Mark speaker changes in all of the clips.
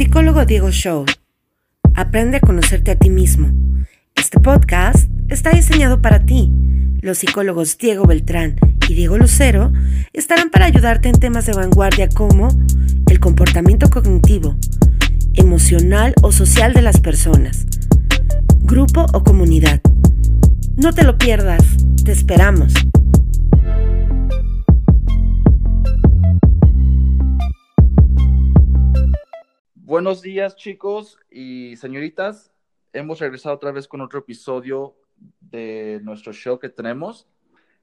Speaker 1: Psicólogo Diego Show. Aprende a conocerte a ti mismo. Este podcast está diseñado para ti. Los psicólogos Diego Beltrán y Diego Lucero estarán para ayudarte en temas de vanguardia como el comportamiento cognitivo, emocional o social de las personas, grupo o comunidad. No te lo pierdas, te esperamos.
Speaker 2: Buenos días chicos y señoritas. Hemos regresado otra vez con otro episodio de nuestro show que tenemos.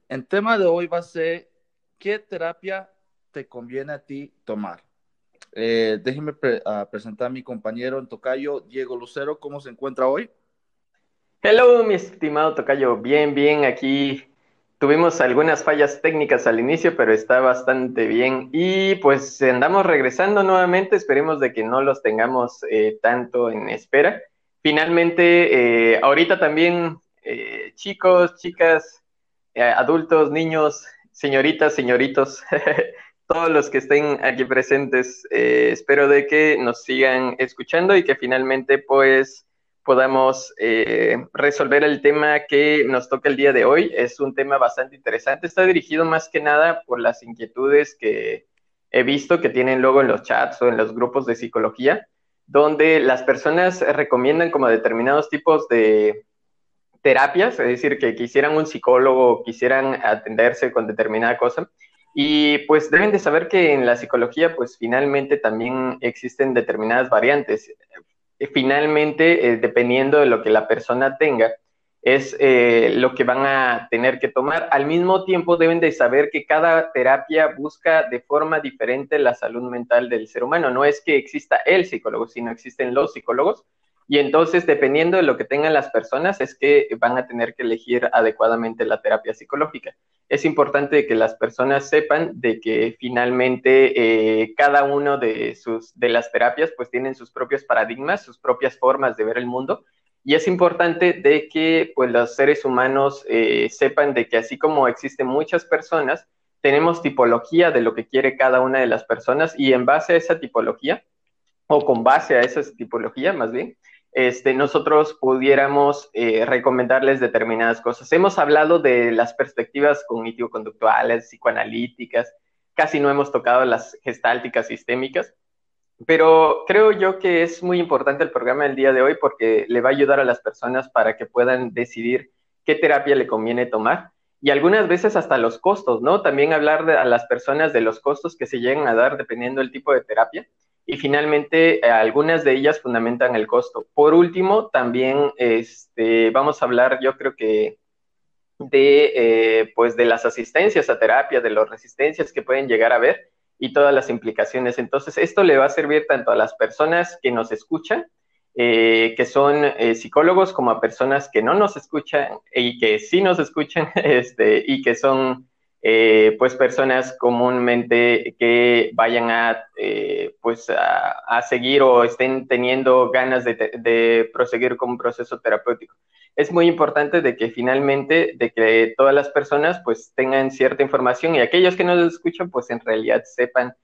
Speaker 2: El tema de hoy va a ser ¿qué terapia te conviene a ti tomar? Eh, déjenme ah, presentar a mi compañero en Tocayo, Diego Lucero. ¿Cómo se encuentra hoy?
Speaker 3: Hello, mi estimado Tocayo. Bien, bien, aquí Tuvimos algunas fallas técnicas al inicio, pero está bastante bien. Y pues andamos regresando nuevamente, esperemos de que no los tengamos eh, tanto en espera. Finalmente, eh, ahorita también, eh, chicos, chicas, adultos, niños, señoritas, señoritos, todos los que estén aquí presentes, espero de que nos sigan escuchando y que finalmente pues podamos eh, resolver el tema que nos toca el día de hoy. Es un tema bastante interesante. Está dirigido más que nada por las inquietudes que he visto que tienen luego en los chats o en los grupos de psicología, donde las personas recomiendan como determinados tipos de terapias, es decir, que quisieran un psicólogo, quisieran atenderse con determinada cosa. Y pues deben de saber que en la psicología, pues finalmente también existen determinadas variantes finalmente, eh, dependiendo de lo que la persona tenga, es eh, lo que van a tener que tomar. Al mismo tiempo, deben de saber que cada terapia busca de forma diferente la salud mental del ser humano. No es que exista el psicólogo, sino existen los psicólogos. Y entonces, dependiendo de lo que tengan las personas, es que van a tener que elegir adecuadamente la terapia psicológica. Es importante que las personas sepan de que finalmente eh, cada uno de, sus, de las terapias pues tienen sus propios paradigmas, sus propias formas de ver el mundo. Y es importante de que pues los seres humanos eh, sepan de que así como existen muchas personas, tenemos tipología de lo que quiere cada una de las personas y en base a esa tipología, o con base a esa tipología más bien, este, nosotros pudiéramos eh, recomendarles determinadas cosas. Hemos hablado de las perspectivas cognitivo-conductuales, psicoanalíticas, casi no hemos tocado las gestálticas sistémicas, pero creo yo que es muy importante el programa del día de hoy porque le va a ayudar a las personas para que puedan decidir qué terapia le conviene tomar y algunas veces hasta los costos, ¿no? También hablar a las personas de los costos que se llegan a dar dependiendo del tipo de terapia y finalmente eh, algunas de ellas fundamentan el costo. Por último, también este, vamos a hablar, yo creo que de, eh, pues de las asistencias a terapia, de las resistencias que pueden llegar a haber y todas las implicaciones. Entonces, esto le va a servir tanto a las personas que nos escuchan, eh, que son psicólogos, como a personas que no nos escuchan y que sí nos escuchan, este, y que son eh, pues personas comúnmente que vayan a, eh, pues a, seguir o estén teniendo ganas de, proseguir con un proceso terapéutico. Es muy importante de que finalmente, de que todas las personas pues tengan cierta información y aquellos que nos escuchan pues en realidad sepan,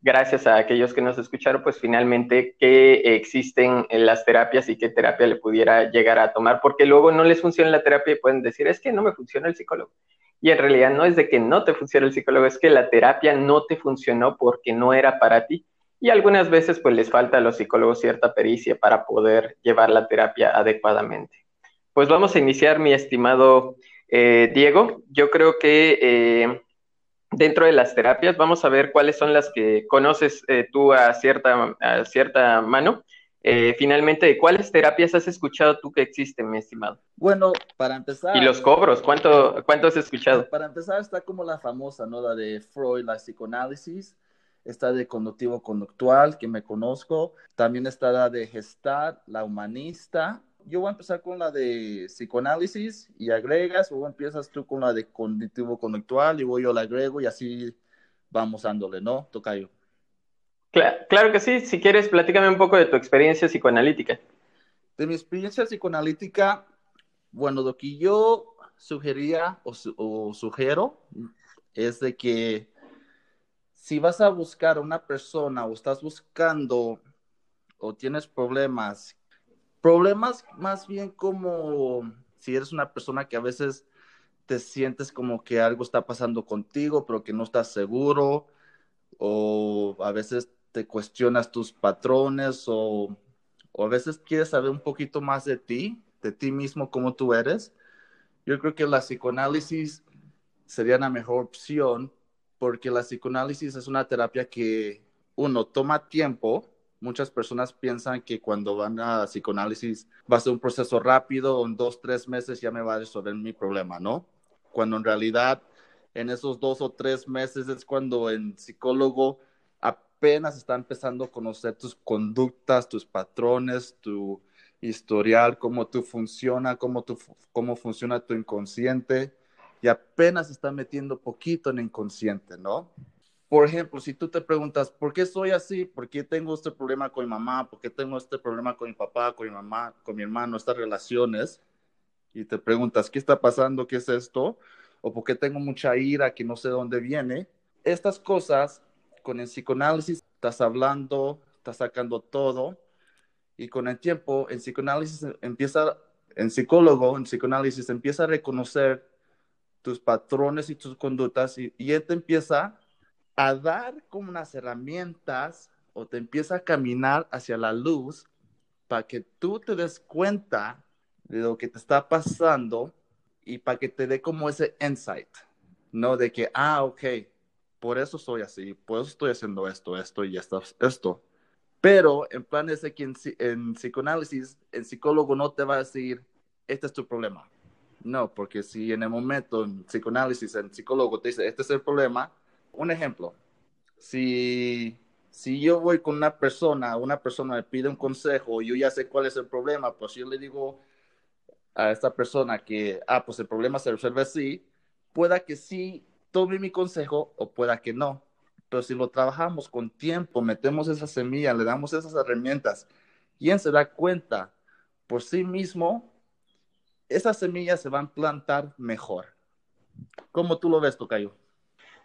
Speaker 3: gracias a aquellos que nos escucharon pues finalmente que existen las terapias y qué terapia le pudiera llegar a tomar, porque luego no les funciona la terapia y pueden decir, es que no me funciona el psicólogo y en realidad no es de que no te funcione el psicólogo, es que la terapia no te funcionó porque no era para ti. Y algunas veces pues les falta a los psicólogos cierta pericia para poder llevar la terapia adecuadamente. Pues vamos a iniciar, mi estimado eh, Diego. Yo creo que eh, dentro de las terapias vamos a ver cuáles son las que conoces eh, tú a cierta, a cierta mano eh, finalmente, ¿cuáles terapias has escuchado tú que existen, mi estimado?
Speaker 2: Bueno, para empezar.
Speaker 3: ¿Y los cobros? ¿Cuánto, cuánto has escuchado?
Speaker 2: Para empezar, está como la famosa, ¿no? La de Freud, la psicoanálisis. Está de conductivo conductual, que me conozco. También está la de Gestalt, la humanista. Yo voy a empezar con la de psicoanálisis y agregas, o empiezas tú con la de cognitivo conductual y voy yo la agrego y así vamos dándole, ¿no? Tocayo.
Speaker 3: Claro, que sí. Si quieres, platícame un poco de tu experiencia psicoanalítica.
Speaker 2: De mi experiencia psicoanalítica, bueno, lo que yo sugería o, o sugiero es de que si vas a buscar a una persona o estás buscando o tienes problemas, problemas más bien como si eres una persona que a veces te sientes como que algo está pasando contigo, pero que no estás seguro, o a veces te cuestionas tus patrones, o, o a veces quieres saber un poquito más de ti, de ti mismo, cómo tú eres. Yo creo que la psicoanálisis sería la mejor opción porque la psicoanálisis es una terapia que, uno, toma tiempo. Muchas personas piensan que cuando van a psicoanálisis va a ser un proceso rápido, en dos, tres meses ya me va a resolver mi problema, ¿no? Cuando en realidad en esos dos o tres meses es cuando el psicólogo apenas está empezando a conocer tus conductas, tus patrones, tu historial, cómo tú funciona, cómo, tú, cómo funciona tu inconsciente y apenas está metiendo poquito en el inconsciente, ¿no? Por ejemplo, si tú te preguntas, ¿por qué soy así? ¿Por qué tengo este problema con mi mamá? ¿Por qué tengo este problema con mi papá, con mi mamá, con mi hermano, estas relaciones? Y te preguntas, ¿qué está pasando? ¿Qué es esto? ¿O por qué tengo mucha ira que no sé dónde viene? Estas cosas, con el psicoanálisis, estás hablando, estás sacando todo. Y con el tiempo, el psicoanálisis empieza, en psicólogo, en psicoanálisis, empieza a reconocer tus patrones y tus conductas y, y él te empieza a dar como unas herramientas o te empieza a caminar hacia la luz para que tú te des cuenta de lo que te está pasando y para que te dé como ese insight, ¿no? De que, ah, ok, por eso soy así, por eso estoy haciendo esto, esto y esto, esto. Pero en plan ese que en, en psicoanálisis, el psicólogo no te va a decir, este es tu problema, no, porque si en el momento en psicoanálisis el psicólogo te dice, este es el problema, un ejemplo, si, si yo voy con una persona, una persona me pide un consejo, yo ya sé cuál es el problema, pues yo le digo a esta persona que, ah, pues el problema se resuelve así, pueda que sí tome mi consejo o pueda que no. Pero si lo trabajamos con tiempo, metemos esa semilla, le damos esas herramientas, ¿quién se da cuenta por sí mismo esas semillas se van a plantar mejor. ¿Cómo tú lo ves, Tocayo?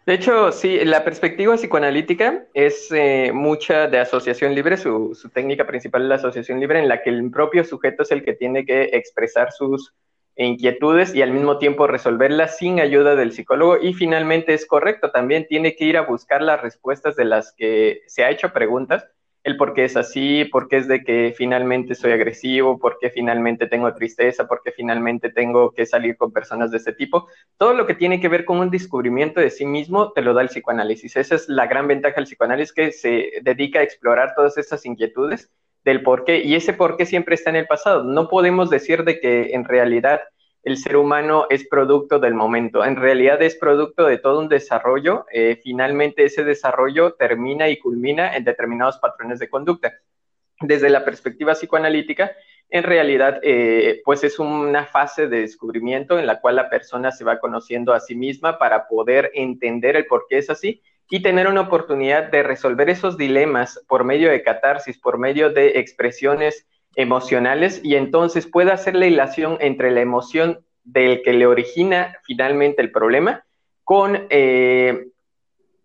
Speaker 3: De hecho, sí, la perspectiva psicoanalítica es eh, mucha de asociación libre, su, técnica principal es la asociación libre, en la que el propio sujeto es el que tiene que expresar sus inquietudes y al mismo tiempo resolverlas sin ayuda del psicólogo. Y finalmente es correcto, también tiene que ir a buscar las respuestas de las que se ha hecho preguntas el por qué es así, por qué es de que finalmente soy agresivo, por qué finalmente tengo tristeza, por qué finalmente tengo que salir con personas de ese tipo. Todo lo que tiene que ver con un descubrimiento de sí mismo te lo da el psicoanálisis. Esa es la gran ventaja del psicoanálisis que se dedica a explorar todas esas inquietudes del por qué y ese por qué siempre está en el pasado. No podemos decir de que en realidad el ser humano es producto del momento, en realidad es producto de todo un desarrollo. Eh, finalmente ese desarrollo termina y culmina en determinados patrones de conducta. Desde la perspectiva psicoanalítica, en realidad, eh, pues es una fase de descubrimiento en la cual la persona se va conociendo a sí misma para poder entender el por qué es así y tener una oportunidad de resolver esos dilemas por medio de catarsis, por medio de expresiones emocionales y entonces puede hacer la hilación entre la emoción del que le origina finalmente el problema con eh,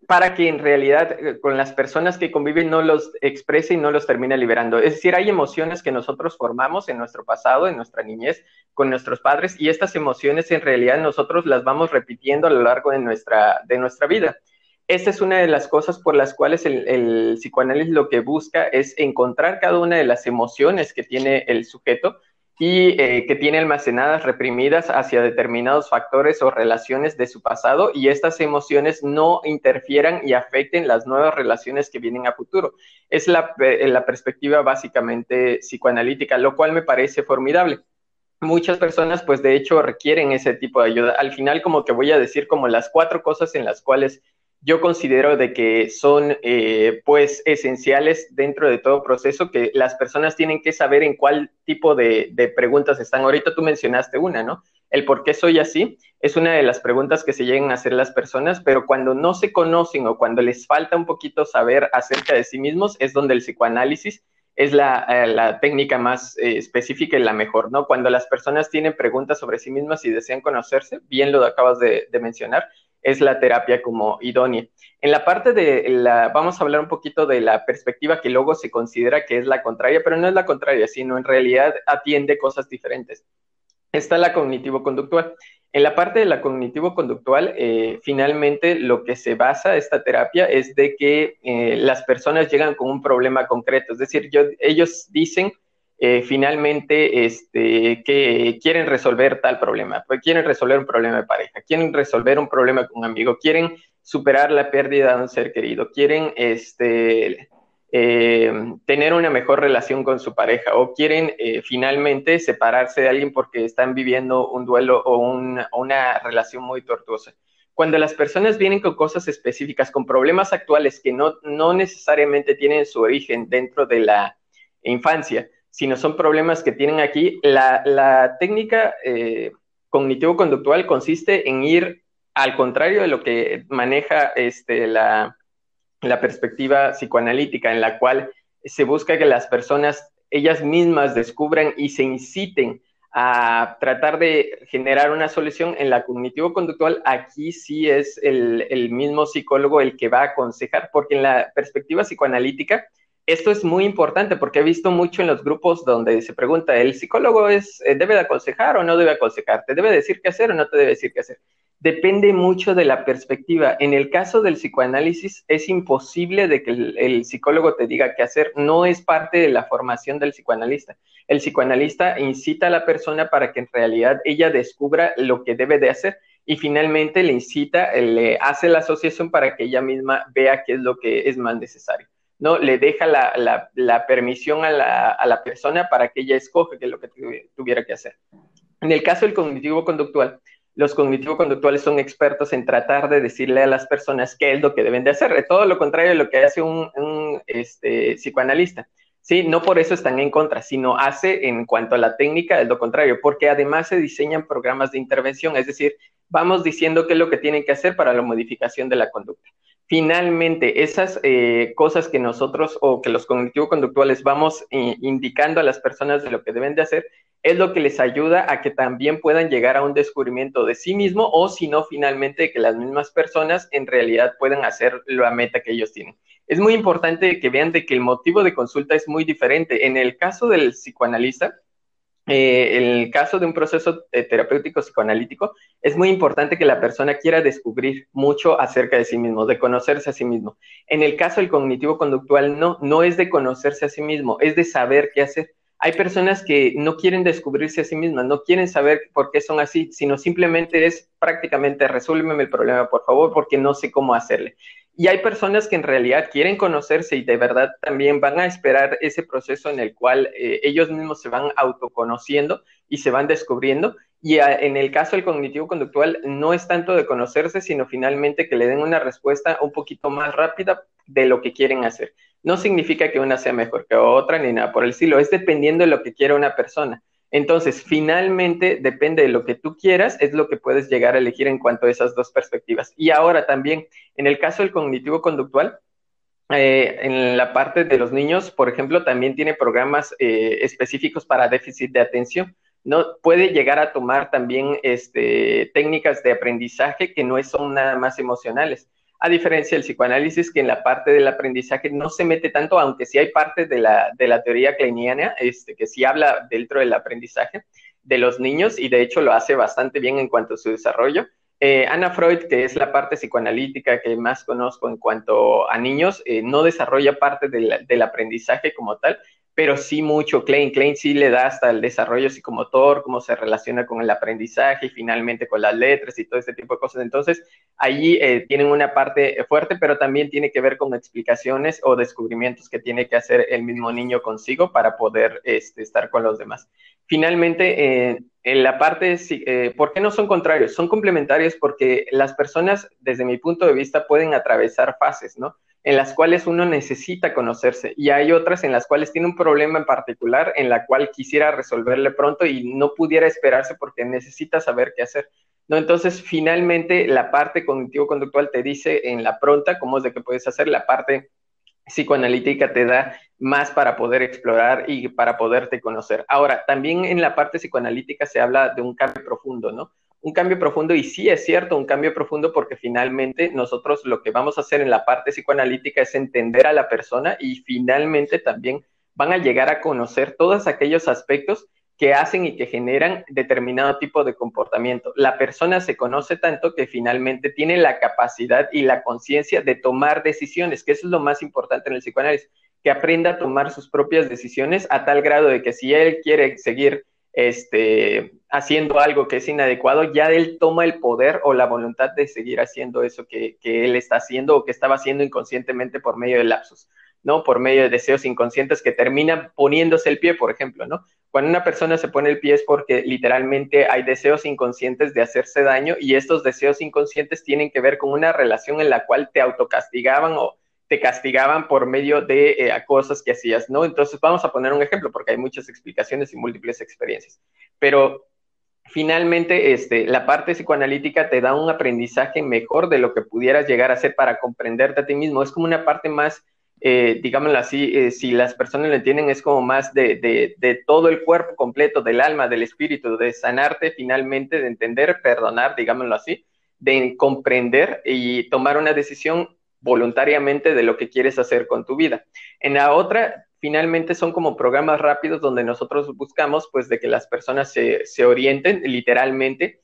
Speaker 3: para que en realidad eh, con las personas que conviven no los exprese y no los termine liberando. Es decir, hay emociones que nosotros formamos en nuestro pasado, en nuestra niñez, con nuestros padres, y estas emociones en realidad nosotros las vamos repitiendo a lo largo de nuestra, de nuestra vida. Esta es una de las cosas por las cuales el, psicoanálisis lo que busca es encontrar cada una de las emociones que tiene el sujeto y eh, que tiene almacenadas, reprimidas hacia determinados factores o relaciones de su pasado y estas emociones no interfieran y afecten las nuevas relaciones que vienen a futuro. Es la, eh, la perspectiva básicamente psicoanalítica, lo cual me parece formidable muchas personas pues de hecho requieren ese tipo de ayuda. Al final como que voy a decir como las cuatro cosas en las cuales yo considero de que son eh, pues esenciales dentro de todo proceso que las personas tienen que saber en cuál tipo de, preguntas están. Ahorita tú mencionaste una, ¿no? El por qué soy así es una de las preguntas que se llegan a hacer las personas, pero cuando no se conocen o cuando les falta un poquito saber acerca de sí mismos es donde el psicoanálisis es la, eh, técnica más eh, específica y la mejor, ¿no? Cuando las personas tienen preguntas sobre sí mismas y desean conocerse, bien lo acabas de mencionar, es la terapia como idónea. En la parte de la, vamos a hablar un poquito de la perspectiva que luego se considera que es la contraria, pero no es la contraria, sino en realidad atiende cosas diferentes. Está la cognitivo-conductual. En la parte de la cognitivo-conductual, eh, finalmente lo que se basa esta terapia es de que eh, las personas llegan con un problema concreto, es decir, ellos dicen eh, finalmente este, que quieren resolver tal problema, pues quieren resolver un problema de pareja, quieren resolver un problema con un amigo, quieren superar la pérdida de un ser querido, quieren este, eh, tener una mejor relación con su pareja o quieren eh, finalmente separarse de alguien porque están viviendo un duelo o una relación muy tortuosa. Cuando las personas vienen con cosas específicas, con problemas actuales que no, no necesariamente tienen su origen dentro de la infancia, sino son problemas que tienen aquí. La, técnica eh, cognitivo-conductual consiste en ir al contrario de lo que maneja este, la, la perspectiva psicoanalítica, en la cual se busca que las personas ellas mismas descubran y se inciten a tratar de generar una solución en la cognitivo-conductual, aquí sí es el, el, mismo psicólogo el que va a aconsejar, porque en la perspectiva psicoanalítica esto es muy importante porque he visto mucho en los grupos donde se pregunta, ¿el psicólogo es, eh, debe de aconsejar o no debe aconsejar? ¿Te debe decir qué hacer o no te debe decir qué hacer? Depende mucho de la perspectiva. En el caso del psicoanálisis es imposible de que el, psicólogo te diga qué hacer. No es parte de la formación del psicoanalista. El psicoanalista incita a la persona para que en realidad ella descubra lo que debe de hacer y finalmente le incita, le hace la asociación para que ella misma vea qué es lo que es más necesario. ¿No? Le deja la, permisión a la, persona para que ella escoge qué es lo que tuviera que hacer. En el caso del cognitivo-conductual, los cognitivo-conductuales son expertos en tratar de decirle a las personas qué es lo que deben de hacer, todo lo contrario de lo que hace un, este, psicoanalista. Sí, no por eso están en contra, sino hace en cuanto a la técnica es lo contrario, porque además se diseñan programas de intervención, es decir, vamos diciendo qué es lo que tienen que hacer para la modificación de la conducta finalmente esas eh, cosas que nosotros o que los cognitivo-conductuales vamos eh, indicando a las personas de lo que deben de hacer, es lo que les ayuda a que también puedan llegar a un descubrimiento de sí mismo o si no, finalmente que las mismas personas en realidad puedan hacer la meta que ellos tienen. Es muy importante que vean de que el motivo de consulta es muy diferente. En el caso del psicoanalista, eh, el caso de un proceso eh, terapéutico psicoanalítico, es muy importante que la persona quiera descubrir mucho acerca de sí mismo, de conocerse a sí mismo. En el caso del cognitivo conductual, no, no es de conocerse a sí mismo, es de saber qué hacer. Hay personas que no quieren descubrirse a sí mismas, no quieren saber por qué son así, sino simplemente es prácticamente resuélveme el problema, por favor, porque no sé cómo hacerle. Y hay personas que en realidad quieren conocerse y de verdad también van a esperar ese proceso en el cual eh, ellos mismos se van autoconociendo y se van descubriendo. Y en el caso del cognitivo conductual no es tanto de conocerse, sino finalmente que le den una respuesta un poquito más rápida de lo que quieren hacer. No significa que una sea mejor que otra ni nada por el estilo, es dependiendo de lo que quiera una persona. Entonces, finalmente, depende de lo que tú quieras, es lo que puedes llegar a elegir en cuanto a esas dos perspectivas. Y ahora también, en el caso del cognitivo conductual, eh, en la parte de los niños, por ejemplo, también tiene programas eh, específicos para déficit de atención. No puede llegar a tomar también este, técnicas de aprendizaje que no son nada más emocionales a diferencia del psicoanálisis, que en la parte del aprendizaje no se mete tanto, aunque sí hay parte de la, de la teoría kleiniana, este, que sí habla dentro del aprendizaje de los niños y de hecho lo hace bastante bien en cuanto a su desarrollo. Eh, Ana Freud, que es la parte psicoanalítica que más conozco en cuanto a niños, eh, no desarrolla parte del aprendizaje como tal, pero sí mucho Klein. Klein sí le da hasta el desarrollo psicomotor, cómo se relaciona con el aprendizaje y finalmente con las letras y todo este tipo de cosas. Entonces, allí eh, tienen una parte fuerte, pero también tiene que ver con explicaciones o descubrimientos que tiene que hacer el mismo niño consigo para poder este, estar con los demás. Finalmente, eh, en la parte, eh, ¿por qué no son contrarios? Son complementarios porque las personas, desde mi punto de vista, pueden atravesar fases, ¿no? En las cuales uno necesita conocerse y hay otras en las cuales tiene un problema en particular en la cual quisiera resolverle pronto y no pudiera esperarse porque necesita saber qué hacer. ¿no? Entonces, finalmente, la parte cognitivo-conductual te dice en la pronta cómo es de que puedes hacer, la parte psicoanalítica te da más para poder explorar y para poderte conocer. Ahora, también en la parte psicoanalítica se habla de un cambio profundo, ¿no? Un cambio profundo y sí es cierto, un cambio profundo porque finalmente nosotros lo que vamos a hacer en la parte psicoanalítica es entender a la persona y finalmente también van a llegar a conocer todos aquellos aspectos que hacen y que generan determinado tipo de comportamiento. La persona se conoce tanto que finalmente tiene la capacidad y la conciencia de tomar decisiones, que eso es lo más importante en el psicoanálisis, que aprenda a tomar sus propias decisiones a tal grado de que si él quiere seguir este, haciendo algo que es inadecuado, ya él toma el poder o la voluntad de seguir haciendo eso que, él está haciendo o que estaba haciendo inconscientemente por medio de lapsos. ¿no? Por medio de deseos inconscientes que terminan poniéndose el pie, por ejemplo, ¿no? Cuando una persona se pone el pie es porque literalmente hay deseos inconscientes de hacerse daño y estos deseos inconscientes tienen que ver con una relación en la cual te autocastigaban o te castigaban por medio de eh, cosas que hacías, ¿no? Entonces vamos a poner un ejemplo porque hay muchas explicaciones y múltiples experiencias. Pero finalmente, este, la parte psicoanalítica te da un aprendizaje mejor de lo que pudieras llegar a hacer para comprenderte a ti mismo. Es como una parte más eh, digámoslo así, eh, si las personas lo entienden, es como más de, de, todo el cuerpo completo, del alma, del espíritu, de sanarte finalmente, de entender, perdonar, digámoslo así, de comprender y tomar una decisión voluntariamente de lo que quieres hacer con tu vida. En la otra, finalmente son como programas rápidos donde nosotros buscamos pues de que las personas se, se orienten literalmente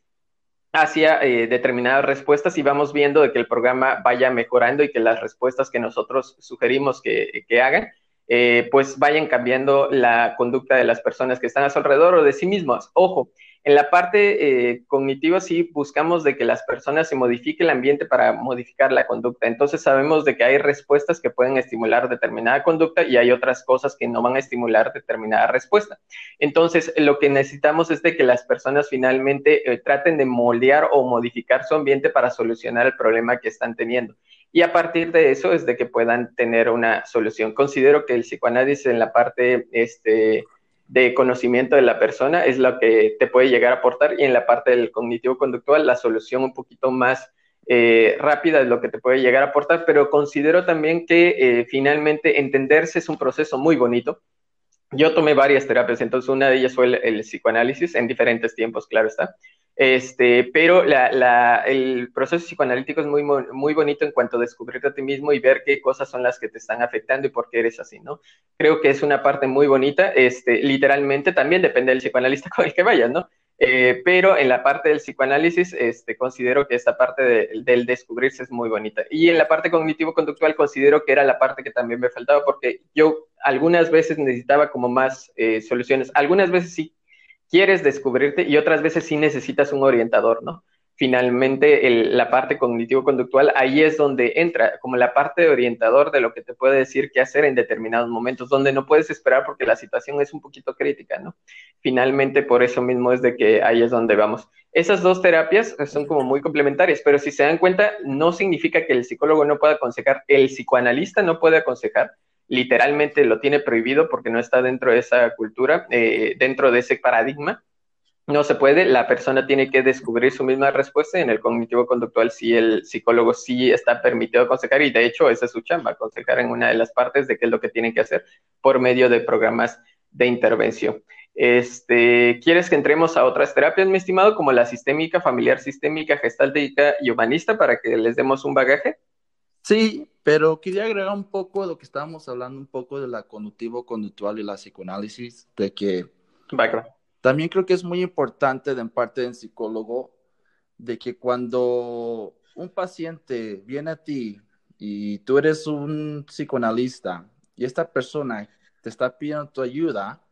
Speaker 3: hacia eh, determinadas respuestas y vamos viendo de que el programa vaya mejorando y que las respuestas que nosotros sugerimos que, que hagan, eh, pues vayan cambiando la conducta de las personas que están a su alrededor o de sí mismos. Ojo, en la parte eh, cognitiva sí buscamos de que las personas se modifique el ambiente para modificar la conducta. Entonces sabemos de que hay respuestas que pueden estimular determinada conducta y hay otras cosas que no van a estimular determinada respuesta. Entonces lo que necesitamos es de que las personas finalmente eh, traten de moldear o modificar su ambiente para solucionar el problema que están teniendo. Y a partir de eso es de que puedan tener una solución. Considero que el psicoanálisis en la parte este, de conocimiento de la persona es lo que te puede llegar a aportar y en la parte del cognitivo conductual la solución un poquito más eh, rápida es lo que te puede llegar a aportar, pero considero también que eh, finalmente entenderse es un proceso muy bonito. Yo tomé varias terapias, entonces una de ellas fue el psicoanálisis en diferentes tiempos, claro está. Este, pero el proceso psicoanalítico es muy, muy bonito en cuanto a descubrirte a ti mismo y ver qué cosas son las que te están afectando y por qué eres así, ¿no? Creo que es una parte muy bonita, este, literalmente también depende del psicoanalista con el que vayas, ¿no? Eh, pero en la parte del psicoanálisis, este, considero que esta parte del descubrirse es muy bonita. Y en la parte cognitivo-conductual considero que era la parte que también me faltaba porque yo algunas veces necesitaba como más eh, soluciones. Algunas veces sí quieres descubrirte y otras veces sí necesitas un orientador, ¿no? Finalmente, la parte cognitivo-conductual, ahí es donde entra, como la parte de orientador de lo que te puede decir qué hacer en determinados momentos, donde no puedes esperar porque la situación es un poquito crítica, ¿no? Finalmente, por eso mismo es de que ahí es donde vamos. Esas dos terapias son como muy complementarias, pero si se dan cuenta, no significa que el psicólogo no pueda aconsejar, el psicoanalista no puede aconsejar, literalmente lo tiene prohibido porque no está dentro de esa cultura, eh, dentro de ese paradigma. No se puede, la persona tiene que descubrir su misma respuesta. En el cognitivo conductual, sí, el psicólogo sí está permitido aconsejar, y de hecho, esa es su chamba, aconsejar en una de las partes de qué es lo que tienen que hacer por medio de programas de intervención. Este, ¿Quieres que entremos a otras terapias, mi estimado, como la sistémica, familiar sistémica, gestáltica y humanista, para que les demos un bagaje?
Speaker 2: Sí, pero quería agregar un poco de lo que estábamos hablando, un poco de la cognitivo-conductual y la psicoanálisis, de que también creo que es muy importante de parte del psicólogo, de que cuando un paciente viene a ti y tú eres un psicoanalista y esta persona te está pidiendo tu ayuda,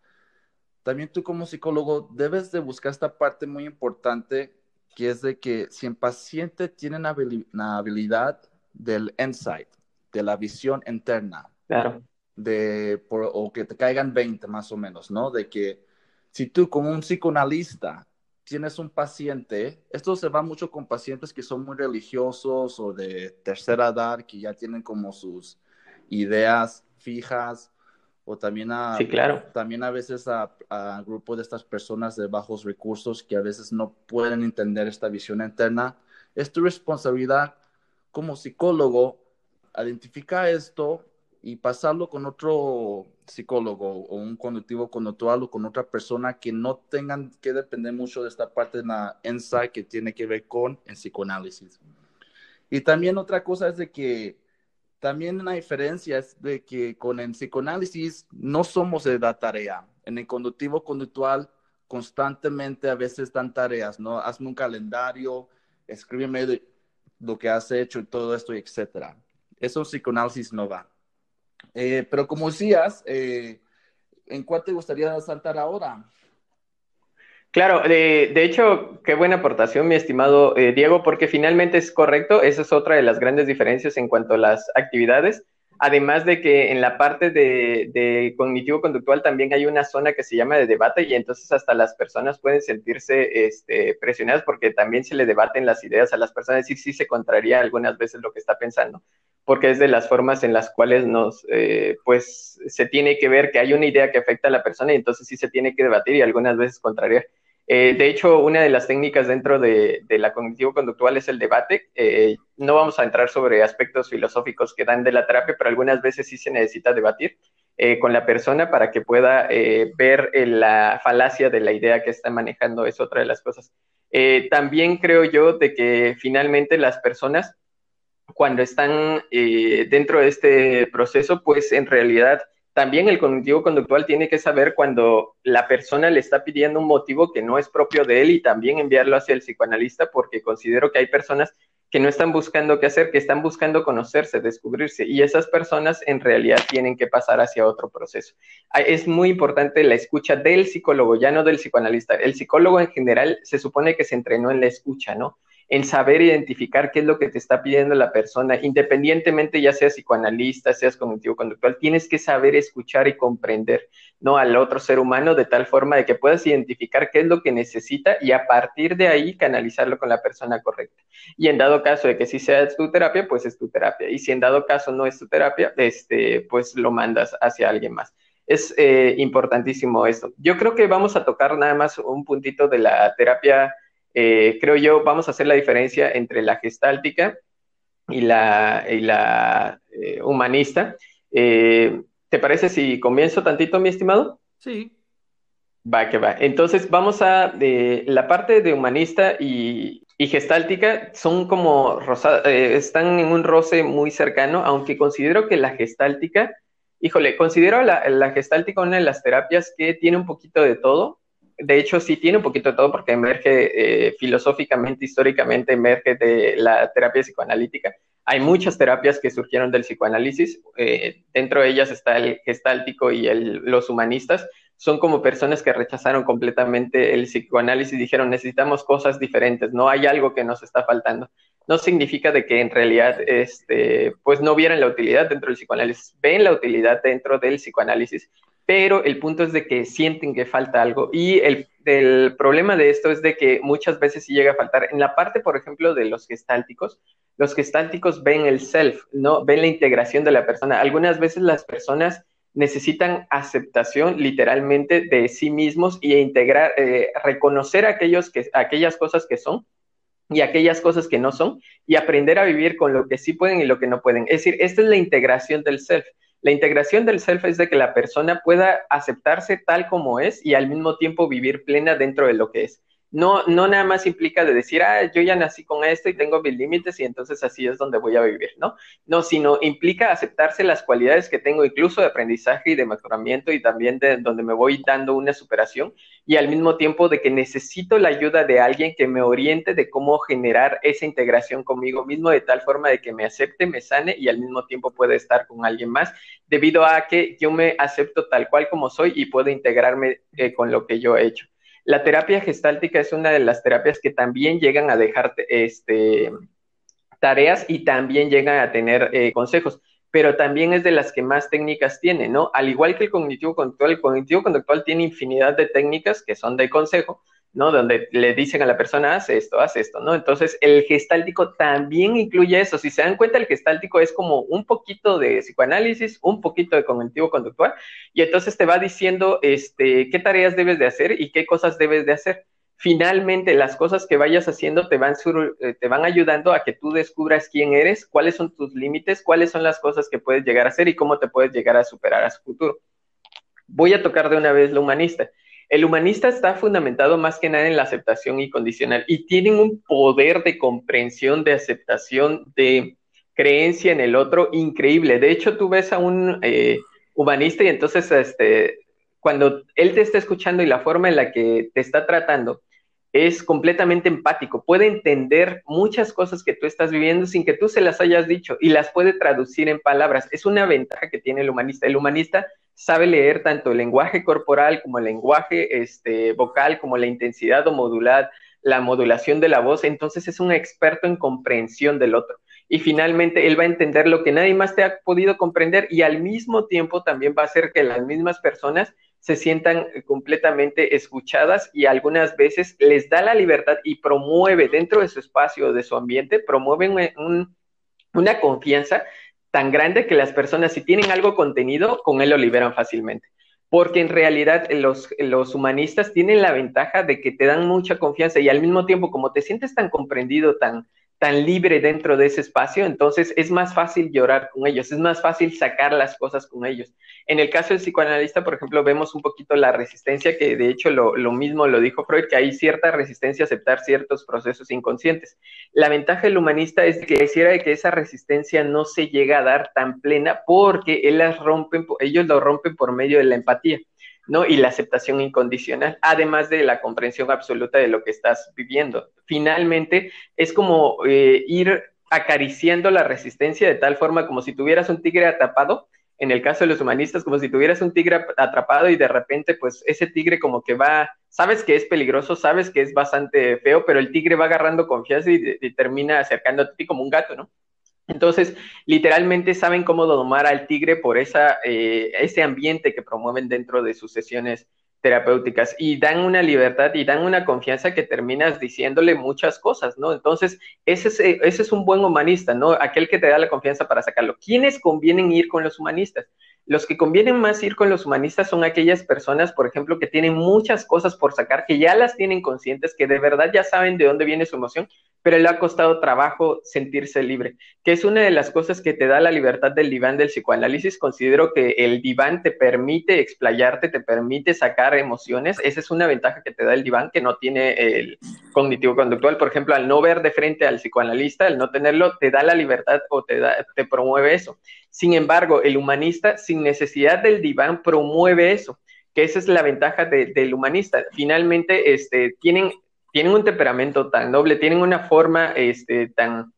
Speaker 2: también tú como psicólogo debes de buscar esta parte muy importante que es de que si el paciente tiene una habilidad del insight, de la visión interna.
Speaker 3: Claro.
Speaker 2: De, o que te caigan 20 más o menos, ¿no? De que si tú como un psicoanalista tienes un paciente, esto se va mucho con pacientes que son muy religiosos o de tercera edad, que ya tienen como sus ideas fijas, o también a,
Speaker 3: sí, claro.
Speaker 2: también a veces a, a grupos de estas personas de bajos recursos que a veces no pueden entender esta visión interna. Es tu responsabilidad como psicólogo, identificar esto y pasarlo con otro psicólogo o un conductivo conductual o con otra persona que no tengan que depender mucho de esta parte de la insight que tiene que ver con el psicoanálisis. Y también otra cosa es de que también una diferencia es de que con el psicoanálisis no somos de la tarea. En el conductivo conductual constantemente a veces dan tareas, ¿no? Hazme un calendario, escríbeme lo que has hecho y todo esto, etcétera. Eso psicoanálisis no va. Eh, pero como decías, eh, ¿en cuál te gustaría saltar ahora?
Speaker 3: Claro, de, hecho, qué buena aportación, mi estimado eh, Diego, porque finalmente es correcto, esa es otra de las grandes diferencias en cuanto a las actividades. Además de que en la parte de, cognitivo-conductual también hay una zona que se llama de debate y entonces hasta las personas pueden sentirse este, presionadas porque también se le debaten las ideas a las personas y sí se contraría algunas veces lo que está pensando, porque es de las formas en las cuales nos, eh, pues, se tiene que ver que hay una idea que afecta a la persona y entonces sí se tiene que debatir y algunas veces contrariar. Eh, de hecho, una de las técnicas dentro de, la cognitivo-conductual es el debate. Eh, no vamos a entrar sobre aspectos filosóficos que dan de la terapia, pero algunas veces sí se necesita debatir eh, con la persona para que pueda ver la falacia de la idea que está manejando. Es otra de las cosas. también creo yo de que finalmente las personas, cuando están dentro de este proceso, pues en realidad también el cognitivo conductual tiene que saber cuando la persona le está pidiendo un motivo que no es propio de él y también enviarlo hacia el psicoanalista porque considero que hay personas que no están buscando qué hacer, que están buscando conocerse, descubrirse y esas personas en realidad tienen que pasar hacia otro proceso. Ah, es muy importante la escucha del psicólogo, ya no del psicoanalista. El psicólogo en general se supone que se entrenó en la escucha, ¿no? En saber identificar qué es lo que te está pidiendo la persona, independientemente ya seas psicoanalista, seas cognitivo conductual, tienes que saber escuchar y comprender, ¿no? Al otro ser humano de tal forma de que puedas identificar qué es lo que necesita y a partir de ahí canalizarlo con la persona correcta. Y en dado caso de que sí sea tu terapia, pues es tu terapia. Y si en dado caso no es tu terapia, este, pues lo mandas hacia alguien más es eh, importantísimo esto. Yo creo que vamos a tocar nada más un puntito de la terapia eh, creo yo, vamos a hacer la diferencia entre la gestáltica y la, la eh, humanista. Eh, ¿Te parece si comienzo tantito, mi estimado?
Speaker 2: Sí.
Speaker 3: Va, que va. Entonces, vamos a, la parte de humanista y, gestáltica son como están en un roce muy cercano, aunque considero que la gestáltica, híjole, considero la, la gestáltica una de las terapias que tiene un poquito de todo, de hecho, sí tiene un poquito de todo porque emerge eh, filosóficamente, históricamente, emerge de la terapia psicoanalítica. Hay muchas terapias que surgieron del psicoanálisis. Eh, dentro de ellas está el gestáltico y los humanistas. Son como personas que rechazaron completamente el psicoanálisis y dijeron necesitamos cosas diferentes, no hay algo que nos está faltando. No significa de que en realidad este, pues no vieran la utilidad dentro del psicoanálisis, ven la utilidad dentro del psicoanálisis, pero el punto es de que sienten que falta algo y el, problema de esto es de que muchas veces sí llega a faltar. En la parte, por ejemplo, de los gestálticos, los gestálticos ven el self, ¿no? Ven la integración de la persona. Algunas veces las personas necesitan aceptación literalmente de sí mismos y integrar, eh, reconocer aquellos que, aquellas cosas que son y aquellas cosas que no son y aprender a vivir con lo que sí pueden y lo que no pueden. Es decir, esta es la integración del self. La integración del self es de que la persona pueda aceptarse tal como es y al mismo tiempo vivir plena dentro de lo que es no, no nada más implica de decir, ah, yo ya nací con esto y tengo mis límites y entonces así es donde voy a vivir, ¿no? No, sino implica aceptarse las cualidades que tengo incluso de aprendizaje y de mejoramiento y también de donde me voy dando una superación y al mismo tiempo de que necesito la ayuda de alguien que me oriente de cómo generar esa integración conmigo mismo de tal forma de que me acepte, me sane y al mismo tiempo pueda estar con alguien más debido a que yo me acepto tal cual como soy y puedo integrarme eh, con lo que yo he hecho. La terapia gestáltica es una de las terapias que también llegan a dejar este, tareas y también llegan a tener eh, consejos, pero también es de las que más técnicas tiene, ¿no? Al igual que el cognitivo conductual, el cognitivo conductual tiene infinidad de técnicas que son de consejo, ¿no? Donde le dicen a la persona, haz esto, haz esto, ¿no? Entonces, el gestáltico también incluye eso. Si se dan cuenta, el gestáltico es como un poquito de psicoanálisis, un poquito de cognitivo conductual, y entonces te va diciendo, este, qué tareas debes de hacer y qué cosas debes de hacer. Finalmente, las cosas que vayas haciendo te van, eh, te van ayudando a que tú descubras quién eres, cuáles son tus límites, cuáles son las cosas que puedes llegar a hacer y cómo te puedes llegar a superar a su futuro. Voy a tocar de una vez lo humanista. El humanista está fundamentado más que nada en la aceptación incondicional y tienen un poder de comprensión, de aceptación, de creencia en el otro increíble. De hecho, tú ves a un eh, humanista y entonces este, cuando él te está escuchando y la forma en la que te está tratando, es completamente empático, puede entender muchas cosas que tú estás viviendo sin que tú se las hayas dicho y las puede traducir en palabras. Es una ventaja que tiene el humanista. El humanista sabe leer tanto el lenguaje corporal como el lenguaje este, vocal, como la intensidad o modular, la modulación de la voz. Entonces es un experto en comprensión del otro. Y finalmente él va a entender lo que nadie más te ha podido comprender y al mismo tiempo también va a hacer que las mismas personas se sientan completamente escuchadas y algunas veces les da la libertad y promueve dentro de su espacio, de su ambiente, promueven una confianza tan grande que las personas si tienen algo contenido, con él lo liberan fácilmente. Porque en realidad los, los humanistas tienen la ventaja de que te dan mucha confianza y al mismo tiempo como te sientes tan comprendido, tan, tan libre dentro de ese espacio, entonces es más fácil llorar con ellos, es más fácil sacar las cosas con ellos. En el caso del psicoanalista, por ejemplo, vemos un poquito la resistencia, que de hecho lo, mismo lo dijo Freud, que hay cierta resistencia a aceptar ciertos procesos inconscientes. La ventaja del humanista es que quisiera que esa resistencia no se llega a dar tan plena porque él las rompen, ellos lo rompen por medio de la empatía. ¿No? Y la aceptación incondicional, además de la comprensión absoluta de lo que estás viviendo. Finalmente, es como eh, ir acariciando la resistencia de tal forma como si tuvieras un tigre atrapado, en el caso de los humanistas, como si tuvieras un tigre atrapado y de repente, pues ese tigre como que va, sabes que es peligroso, sabes que es bastante feo, pero el tigre va agarrando confianza y, y termina acercándote a ti como un gato, ¿no? Entonces, literalmente saben cómo domar al tigre por esa, eh, ese ambiente que promueven dentro de sus sesiones terapéuticas y dan una libertad y dan una confianza que terminas diciéndole muchas cosas, ¿no? Entonces, ese es, ese es un buen humanista, ¿no? Aquel que te da la confianza para sacarlo. ¿Quiénes convienen ir con los humanistas? Los que convienen más ir con los humanistas son aquellas personas, por ejemplo, que tienen muchas cosas por sacar, que ya las tienen conscientes, que de verdad ya saben de dónde viene su emoción, pero le ha costado trabajo sentirse libre, que es una de las cosas que te da la libertad del diván del psicoanálisis. Considero que el diván te permite explayarte, te permite sacar emociones. Esa es una ventaja que te da el diván que no tiene el cognitivo conductual. Por ejemplo, al no ver de frente al psicoanalista, al no tenerlo, te da la libertad o te, da, te promueve eso. Sin embargo, el humanista, sin necesidad del diván, promueve eso, que esa es la ventaja del humanista. Finalmente, este, tienen, tienen un temperamento tan noble, tienen una forma este, tan,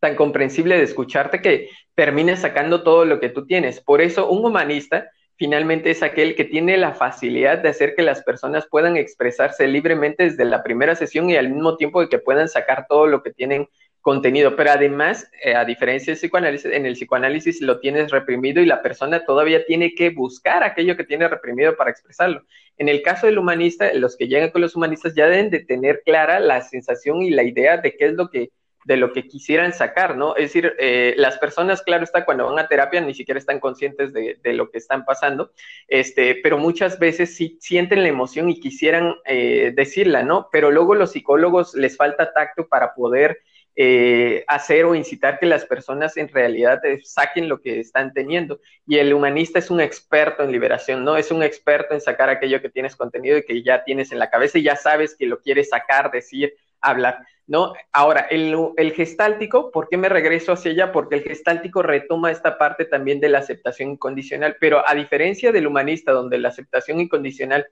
Speaker 3: tan comprensible de escucharte que termina sacando todo lo que tú tienes. Por eso, un humanista finalmente es aquel que tiene la facilidad de hacer que las personas puedan expresarse libremente desde la primera sesión y al mismo tiempo de que puedan sacar todo lo que tienen contenido, pero además, eh, a diferencia del psicoanálisis, en el psicoanálisis lo tienes reprimido y la persona todavía tiene que buscar aquello que tiene reprimido para expresarlo. En el caso del humanista, los que llegan con los humanistas ya deben de tener clara la sensación y la idea de qué es lo que de lo que quisieran sacar, ¿no? Es decir, eh, las personas, claro está, cuando van a terapia ni siquiera están conscientes de, lo que están pasando, este, pero muchas veces sí sienten la emoción y quisieran eh, decirla, ¿no? Pero luego los psicólogos les falta tacto para poder eh, hacer o incitar que las personas en realidad eh, saquen lo que están teniendo. Y el humanista es un experto en liberación, ¿no? Es un experto en sacar aquello que tienes contenido y que ya tienes en la cabeza y ya sabes que lo quieres sacar, decir, hablar, ¿no? Ahora, el, el gestáltico, ¿por qué me regreso hacia allá? Porque el gestáltico retoma esta parte también de la aceptación incondicional, pero a diferencia del humanista, donde la aceptación incondicional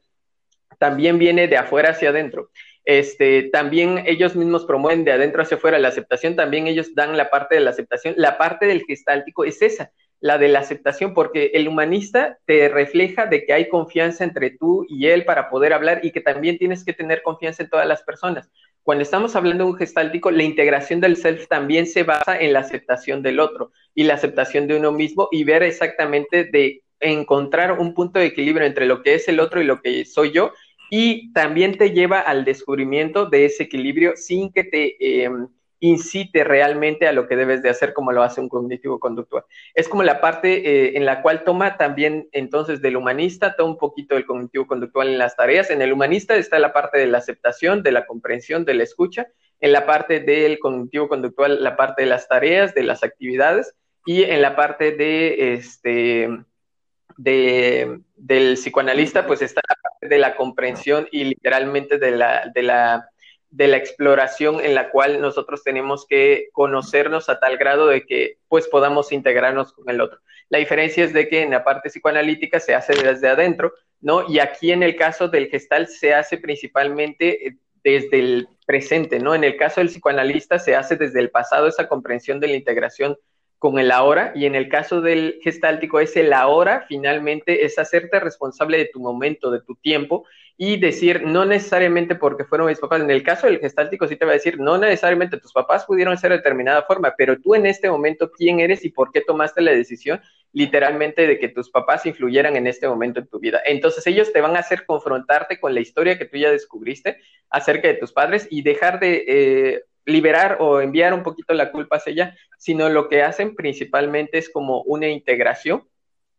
Speaker 3: también viene de afuera hacia adentro este, también ellos mismos promueven de adentro hacia afuera la aceptación, también ellos dan la parte de la aceptación. La parte del gestáltico es esa, la de la aceptación, porque el humanista te refleja de que hay confianza entre tú y él para poder hablar y que también tienes que tener confianza en todas las personas. Cuando estamos hablando de un gestáltico, la integración del self también se basa en la aceptación del otro y la aceptación de uno mismo y ver exactamente de encontrar un punto de equilibrio entre lo que es el otro y lo que soy yo y también te lleva al descubrimiento de ese equilibrio sin que te em, incite realmente a lo que debes de hacer como lo hace un cognitivo conductual. Es como la parte eh, en la cual toma también entonces del humanista, toma un poquito del cognitivo conductual en las tareas. En el humanista está la parte de la aceptación, de la comprensión, de la escucha. En la parte del cognitivo conductual, la parte de las tareas, de las actividades. Y en la parte de este de, del psicoanalista, pues está la parte de la comprensión y literalmente de la, de la de la exploración en la cual nosotros tenemos que conocernos a tal grado de que pues podamos integrarnos con el otro. La diferencia es de que en la parte psicoanalítica se hace desde adentro, ¿no? Y aquí en el caso del gestal se hace principalmente eh, desde el presente, ¿no? En el caso del psicoanalista se hace desde el pasado esa comprensión de la integración con el ahora y en el caso del gestáltico es el ahora, finalmente es hacerte responsable de tu momento, de tu tiempo y decir, no necesariamente porque fueron mis papás, en el caso del gestáltico sí te va a decir, no necesariamente tus papás pudieron ser de determinada forma, pero tú en este momento, ¿quién eres y por qué tomaste la decisión literalmente de que tus papás influyeran en este momento en tu vida? Entonces ellos te van a hacer confrontarte con la historia que tú ya descubriste acerca de tus padres y dejar de... Eh, liberar o enviar un poquito la culpa hacia ella, sino lo que hacen principalmente es como una integración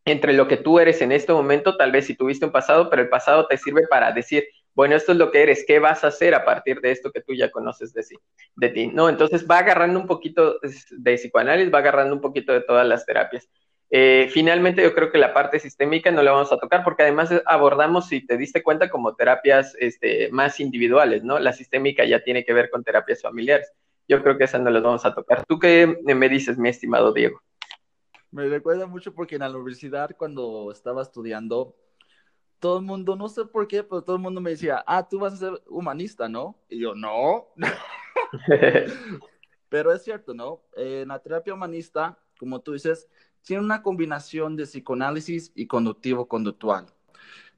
Speaker 3: entre lo que tú eres en este momento, tal vez si tuviste un pasado, pero el pasado te sirve para decir, bueno, esto es lo que eres, ¿qué vas a hacer a partir de esto que tú ya conoces de, sí, de ti? ¿No? Entonces va agarrando un poquito de psicoanálisis, va agarrando un poquito de todas las terapias. Eh, finalmente, yo creo que la parte sistémica no la vamos a tocar porque además abordamos, si te diste cuenta, como terapias este, más individuales, ¿no? La sistémica ya tiene que ver con terapias familiares. Yo creo que esa no la vamos a tocar. ¿Tú qué me dices, mi estimado Diego?
Speaker 2: Me recuerda mucho porque en la universidad, cuando estaba estudiando, todo el mundo, no sé por qué, pero todo el mundo me decía, ah, tú vas a ser humanista, ¿no? Y yo, no. pero es cierto, ¿no? En la terapia humanista, como tú dices, tiene una combinación de psicoanálisis y conductivo-conductual.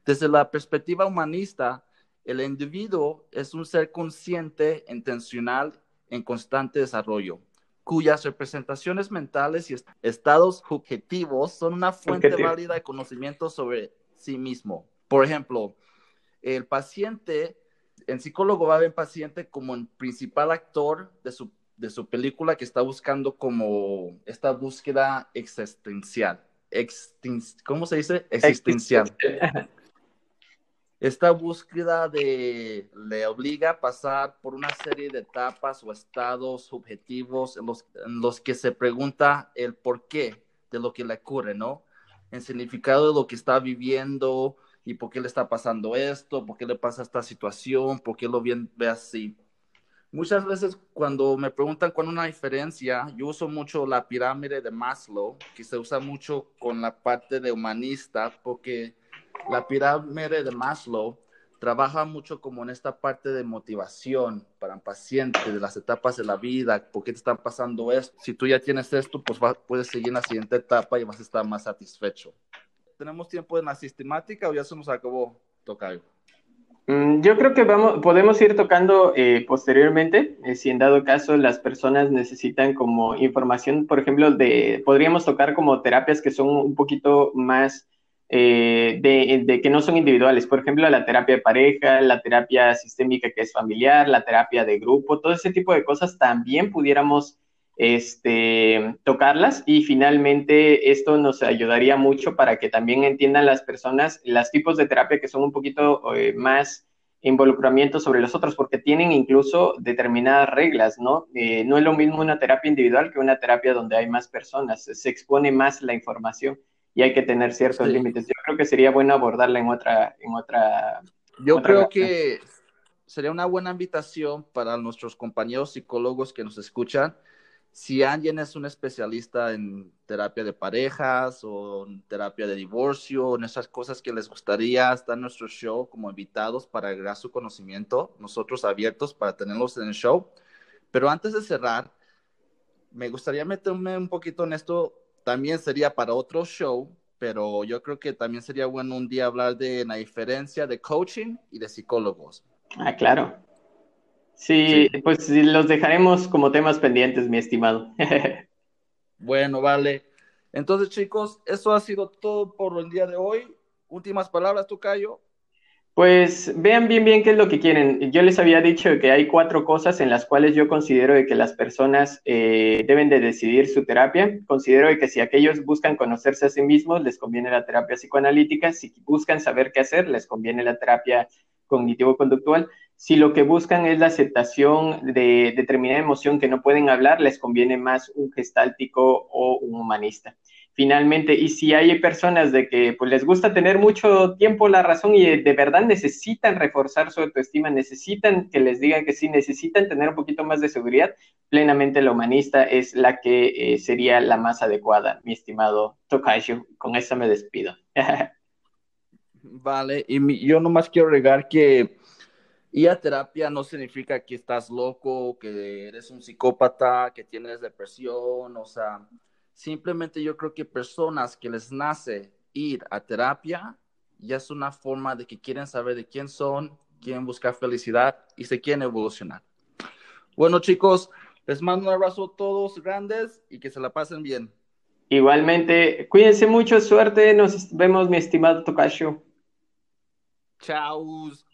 Speaker 2: Desde la perspectiva humanista, el individuo es un ser consciente, intencional, en constante desarrollo, cuyas representaciones mentales y estados objetivos son una fuente válida de conocimiento sobre sí mismo. Por ejemplo, el paciente, el psicólogo va a ver al paciente como el principal actor de su de su película que está buscando como esta búsqueda existencial. ¿Cómo se dice? Existencial. Esta búsqueda de, le obliga a pasar por una serie de etapas o estados subjetivos en los, en los que se pregunta el por qué de lo que le ocurre, ¿no? El significado de lo que está viviendo y por qué le está pasando esto, por qué le pasa esta situación, por qué lo ve así. Muchas veces cuando me preguntan cuál es una diferencia, yo uso mucho la pirámide de Maslow, que se usa mucho con la parte de humanista, porque la pirámide de Maslow trabaja mucho como en esta parte de motivación para un paciente, de las etapas de la vida, por qué te está pasando esto. Si tú ya tienes esto, pues puedes seguir en la siguiente etapa y vas a estar más satisfecho. ¿Tenemos tiempo en la sistemática o ya se nos acabó, Tocayo?
Speaker 3: Mm, yo creo que vamos, podemos ir tocando eh, posteriormente, eh, si en dado caso las personas necesitan como información, por ejemplo, de, podríamos tocar como terapias que son un poquito más eh, de, de, que no son individuales, por ejemplo, la terapia de pareja, la terapia sistémica que es familiar, la terapia de grupo, todo ese tipo de cosas también pudiéramos este, tocarlas y finalmente esto nos ayudaría mucho para que también entiendan las personas los tipos de terapia que son un poquito eh, más involucramiento sobre los otros porque tienen incluso determinadas reglas, ¿no? Eh, no es lo mismo una terapia individual que una terapia donde hay más personas, se expone más la información y hay que tener ciertos límites. Yo creo que sería bueno abordarla en otra, en otra.
Speaker 2: Yo creo que sería una buena invitación para nuestros compañeros psicólogos que nos escuchan si alguien es un especialista en terapia de parejas o en terapia de divorcio, en esas cosas que les gustaría estar en nuestro show como invitados para agregar su conocimiento, nosotros abiertos para tenerlos en el show. Pero antes de cerrar, me gustaría meterme un poquito en esto, también sería para otro show, pero yo creo que también sería bueno un día hablar de la diferencia de coaching y de psicólogos.
Speaker 3: Ah, claro. Sí, pues los dejaremos como temas pendientes, mi estimado.
Speaker 2: bueno, vale. Entonces, chicos, eso ha sido todo por el día de hoy. Últimas palabras, Tocayo.
Speaker 3: Pues vean bien bien qué es lo que quieren. Yo les había dicho que hay cuatro cosas en las cuales yo considero de que las personas eh, deben de decidir su terapia. Considero de que si aquellos buscan conocerse a sí mismos, les conviene la terapia psicoanalítica. Si buscan saber qué hacer, les conviene la terapia cognitivo-conductual. Si lo que buscan es la aceptación de determinada emoción que no pueden hablar, les conviene más un gestáltico o un humanista. finalmente, y si hay personas de que pues, les gusta tener mucho tiempo la razón y de, verdad necesitan reforzar su autoestima, necesitan que les digan que sí, necesitan tener un poquito más de seguridad, plenamente la humanista es la que eh, sería la más adecuada, mi estimado Tokayo. Con eso me despido.
Speaker 2: vale, y yo nomás quiero agregar que ir a terapia no significa que estás loco, que eres un psicópata, que tienes depresión, o sea Simplemente yo creo que personas que les nace ir a terapia ya es una forma de que quieren saber de quién son, quieren buscar felicidad y se quieren evolucionar. Bueno, chicos, les mando un abrazo a todos grandes y que se la pasen bien.
Speaker 3: Igualmente, cuídense mucho, suerte, nos vemos, mi estimado Tokayo.
Speaker 2: Chow's